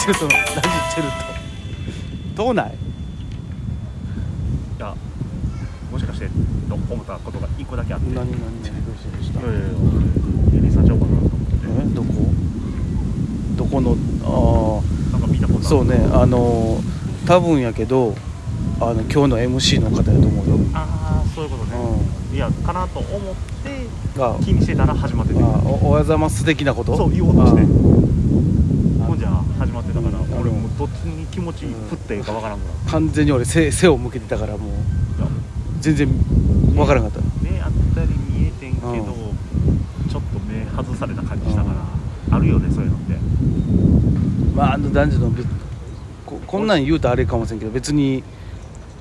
チェルトのラジチェルト。どうない？いやもしかしてと思ったことが一個だけあって。何何何どうしたどうした？いやいやエリーさんちゃうかなと思って。えどこ？どこの？あなんか見たことある。あそうねあの多分やけどあの今日の MC の方やと思うよ、ああそういうことね、ういやかなと思って気にしてたら始まってて。あおおはようございます的なこと？そう言おうとして。あほんじゃっちに気持ち振っていいかわからんから、完全に俺背背を向けてたからもう全然わからんかった。目あったり見えてんけど、うん。ちょっと目外された感じしたから、あるよねそういうのって。まああの男女の別ここんなん言うとあれかもしれんけど別に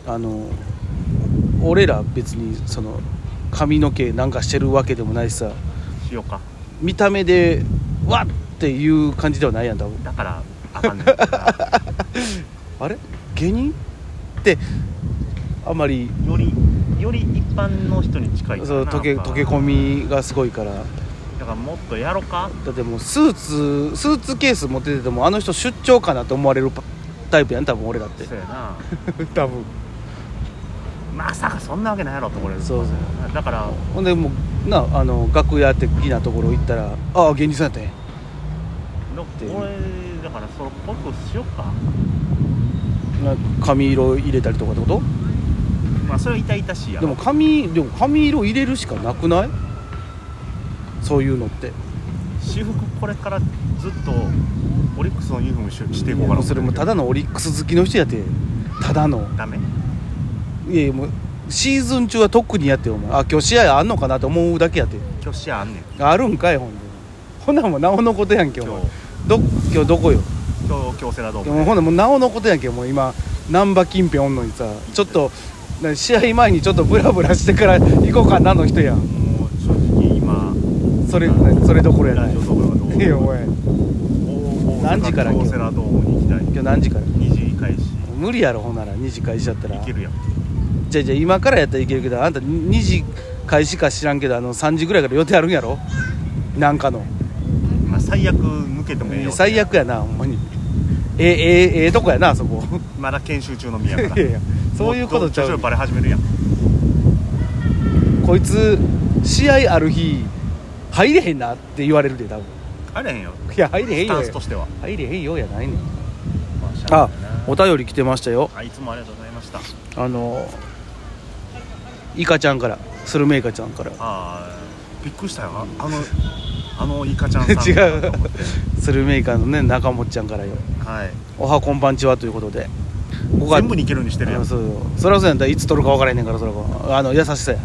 あの俺ら別にその髪の毛なんかしてるわけでもないしさ。しようか。見た目でわっっていう感じではないやん多分。だからあかんねんだから。あれ？芸人？ってあんまり。よりより一般の人に近いそう溶け溶け込みがすごいから。だからもっとやろか？だってもうスーツスーツケース持ってててもあの人出張かなと思われるパタイプやん多分俺だって。そうやな。多分。まさかそんなわけないやろとこれそうそう。だから。ほんでもうなあの楽屋的なところ行ったら「ああ芸人さんやったんや。のて俺そのポップしよっか。な髪色入れたりとかってこと？まあそれは痛々しいやろ。でも髪でも髪色入れるしかなくない？そういうのって。私服これからずっとオリックスのユニフォームししていこうかな。それもただのオリックス好きの人やって。ただの。ダメ。いやいやもうシーズン中は特にやってよお前。あ今日試合あんのかなと思うだけやって。今日試合あんねん。あるんかいほんで。ほんならもうなおのことやんけお前。今日。ど今日どこよ？今日京セラドーで。もムほんならもうなおのことやんけもう今難波近辺おんのにさちょっとな試合前にちょっとブラブラしてから行こうかなの人やん。もう正直今それそれどころやない。ラジオどころがどういやお前。大何時から京セラドームに行きたい。今日何時から？2時開始。無理やろほんなら。2時開始やったら。行けるやん。じゃあじゃあ今からやったらいけるけどあんた2時開始か知らんけどあの3時ぐらいから予定あるんやろ？なんかの。まあ最悪抜けてもええよ最悪やなほんまにええええええとこやなあそこ。まだ研修中の宮からいやいやそういうことちゃう。もっ徐々にバレ始めるやん。こいつ試合ある日入れへんなって言われるで多分。あれへんよ。いや入れへんスタよンスとしては。入れへんよやないねん。まああお便り来てましたよ。あいつもありがとうございました。あのイカちゃんからスルメイカちゃんから。ああびっくりしたよ。ああのあのイカちゃんさん 違う。スルメイカのね中本ちゃんからよ。はい。おはこんばんちはということで。5全部にいけるようにしてるやん。あそうそれはそうやん。だいつ撮るか分からへんねんからそれは。あの優しさや。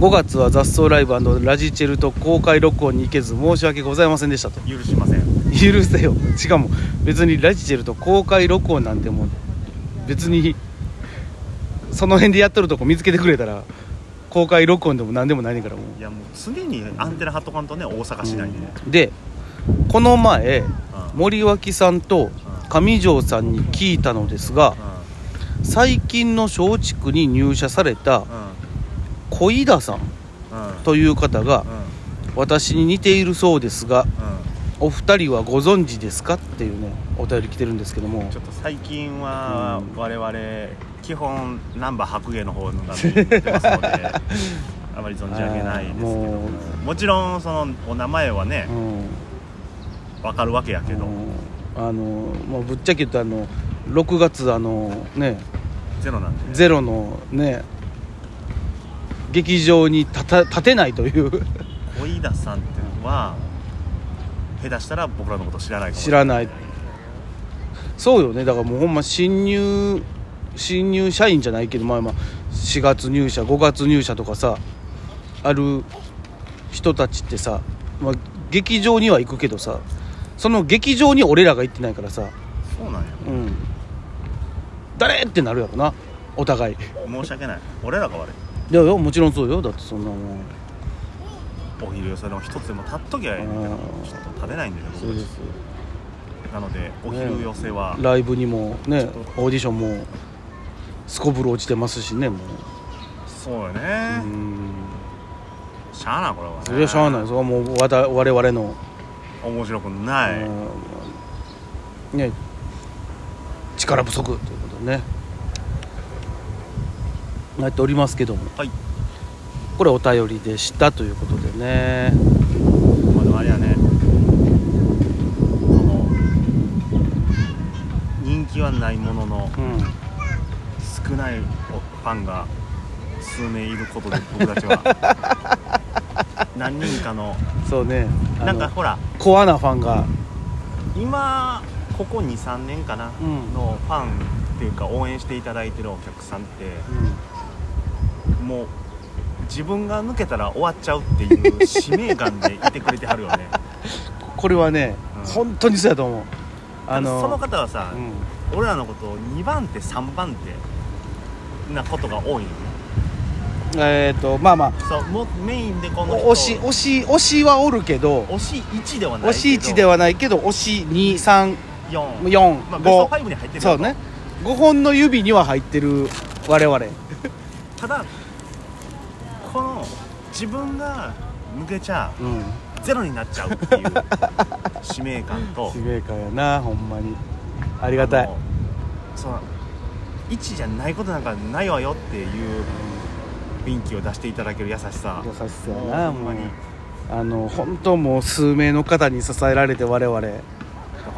5月は雑草ライブラジチェルと公開録音に行けず申し訳ございませんでしたと。許しません。許せよ。しかも別にラジチェルと公開録音なんてもう別にその辺でやっとるとこ見つけてくれたら公開録音でも何でもないねんからもいやもう常にアンテナ張っとかんとね大阪市内で。でこの前うん。森脇さんと上条さんに聞いたのですが最近の松竹に入社された小井田さんうん。という方がうん。私に似ているそうですがうお二人はご存知ですか？っていうねお便り来てるんですけども。んちょっと最近はうん我々基本ナンバー白芸の方のが見てますので あまり存じ上げないですけども。ももちろんそのお名前はねうん。わかるわけやけど。うん。あのもうぶっちゃけ言うとあの6月あのね。ゼロなんで。ねゼロのね劇場に立た立てないという。小井田さんっては下手したら僕らのこと知らないか知らない。そうよね。だからもうほんま新入新入社員じゃないけどまあまあ4月入社5月入社とかさある人たちってさ、まあ、劇場には行くけどさその劇場に俺らが行ってないからさそうなんや。うん。誰ってなるやろなお互い。申し訳ない。俺らが悪い。いやいやもちろんそうよ。だってそんなもんお昼寄せの一つでも立っときゃいい。んだけどうん。ちょっと食べないんでね僕そうです。なのでお昼寄せは、ライブにもねオーディションもすこぶる落ちてますしねもそうよね。ううん。しゃあないこれはね。それはしゃあない。それはもうわた我々の、面白くない、うん。ね。力不足ということでね。なっておりますけども。はいこれお便りでしたということでね。まあでもあれやね。その人気はないもののうん少ないファンが数名いることで僕たちは 何人かのそうね。なんかほらコアなファンが。今ここ23年かな、うん。のファンっていうか応援していただいてるお客さんってもう自分が抜けたら終わっちゃうっていう使命感でいてくれてはるよね。これはね、うん。本当にそうやと思う。あのその方はさ、うん。俺らのことを2番手3番手なことが多いよね。えっ、とまあまそうもうメインでこあの人。推し推し推しはおるけど。推し1ではない推し1ではないけど推し234 4、まあ、ベスト5 5に入ってるそうね。5本の指には入ってる我々。ただ自分が抜けちゃうん。ゼロになっちゃうっていう使命感と。使命感やなほんまに。ありがたい。その1じゃないことなんかないわよっていう雰囲気を出していただける優しさ。優しさやなほんまに。あの本当もう数名の方に支えられて我々。だか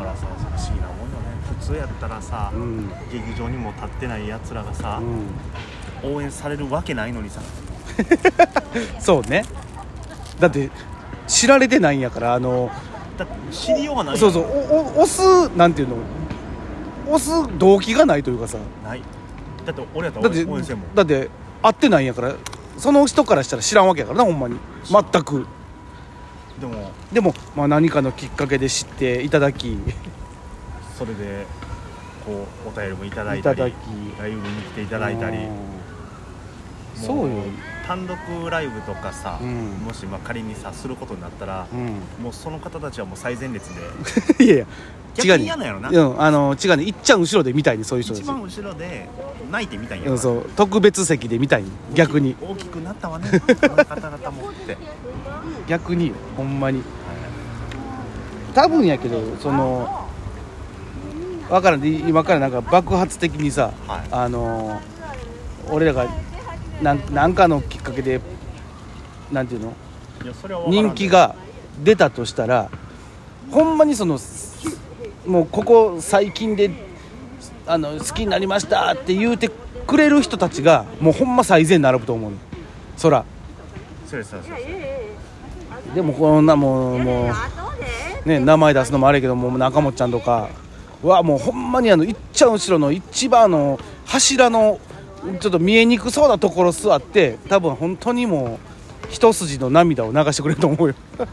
らさ不思議なもんよね。普通やったらさ、うん。劇場にも立ってないやつらがさう、ん。応援されるわけないのにさ そうね。だって知られてないんやからあのだって知りようがないそうそうおお押すなんていうの？押す動機がないというかさ。ない。だって俺やっただってら応援せんもん。だって会ってないんやからその人からしたら知らんわけやからなほんまに。全く。でもでも、まあ、何かのきっかけで知っていただき。それでこうお便りもいただいたりいただき。ライブに来ていただいたり。うん。もそうよ単独ライブとかさ、うん。もしまあ仮にさすることになったら、うん。もうその方たちはもう最前列で。いやいや逆違うねに。嫌なんやろな。うんあの違うねいっちゃん後ろで見たいねそういう人一番後ろで泣いてみたいんや。うんそう。特別席で見たいね逆に。大きくなったわね。方々もって、逆にほんまに。多分やけどその分からん。で今からなんか爆発的にさはい。あの俺らがなんなんかのきっかけでなんていうの？人気が出たとしたらほんまにそのもうここ最近であの好きになりましたって言うてくれる人たちがもうほんま最善に並ぶと思うそら。そうでもこんなもうもうね名前出すのもあれやけどもう中本ちゃんとかはもうほんまにあのいっちゃん後ろの一番あの柱のちょっと見えにくそうなところ座って多分本当にもう一筋の涙を流してくれると思うよ。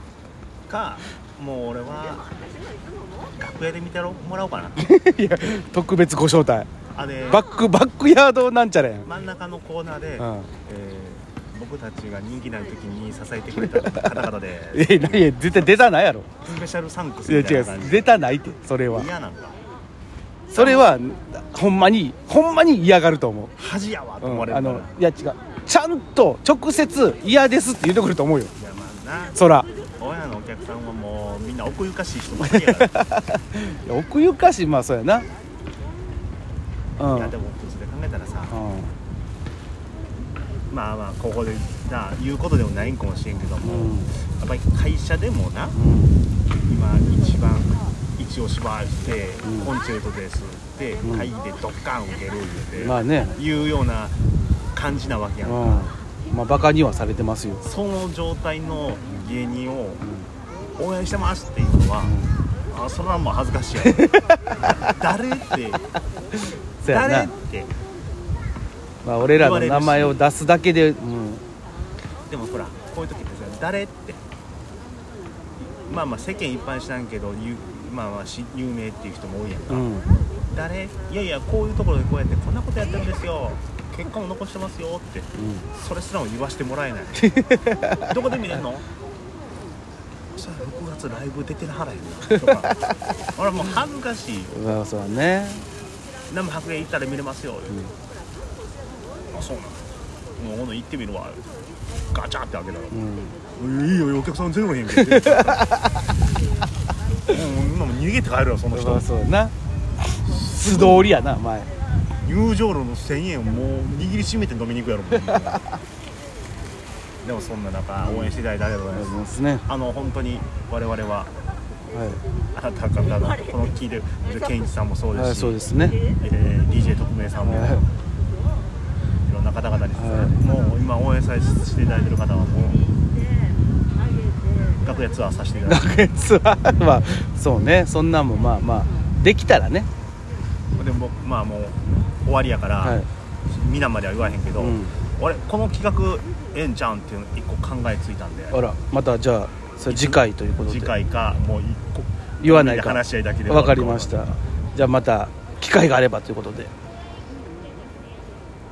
かもう俺は楽屋で見てもらおうかな。いや特別ご招待。あれバックバックヤードなんちゃらやん、真ん中のコーナーで、うん、えー僕たちが人気ない時に支えてくれた方々で。え何や絶対出たないやろ。スペシャルサンクスいや違みたいな感じう出たないってそれは。嫌なんかそれはほんまにほんまに嫌がると思う。恥やわとうん、思われるから、あのいや違う。ちゃんと直接嫌ですって言ってくると思うよ。いやまあな。そら。親のお客さんはもうみんな奥ゆかしい人ばっかりや 奥ゆかしいまあそうやな。うん。うんいやでも普通で考えたらさ。まあまあここでな言うことでもないんかもしれんけども、うん。やっぱり会社でもな。うん。今一番一押しばして、うん。コンチェルトですって、うん。会議でドッカン受ける言うて、まあね。いうような感じなわけやんか、うん。まあバカにはされてますよ。その状態の芸人を応援してますっていうのは、あそれはもう恥ずかしいやろ 誰って誰ってまあ俺らの名前を出すだけでうん。でもほらこういう時ってさ誰って。まあまあ世間一般知らんけどゆまあまあし有名っていう人も多いやんか、うん。誰？いやいやこういうところでこうやってこんなことやってるんですよ。結果も残してますよって。それすらも言わしてもらえない。どこで見れんの？さあ6月ライブ出てるはらへんな。とか。俺もう恥ずかしい。よそうだね。生白煙行ったら見れますよ、あそうなのもう今度行ってみるわ。ガチャって開けたら。うん。いいよお客さんゼロへんけ今も入逃げて帰るよその人。まあそうやな。素通りやな前。入場料の1000円をもう握りしめて飲みに行くやろもう。でもそんな中応援していただいてありがとうございます。あの本当に我々ははあなた方のこの聞いてる健一さんもそうい、はい、ですし、そうですね。えー DJ 特命さんも、はい。いろんな方々にですね、はい。もう今応援させていただいてる方はもう楽屋ツアーさせていただいて。楽屋ツアーはそうね。そんなんもまあまあできたらね。でもまあもう終わりやから、はい。皆までは言わへんけど、うん。俺この企画ええんちゃうんっていうの一個考えついたんで。あらまたじゃあそれ次回ということで。次回かもう一個言わないか。話し合いだけでわかりました。じゃあまた機会があればということで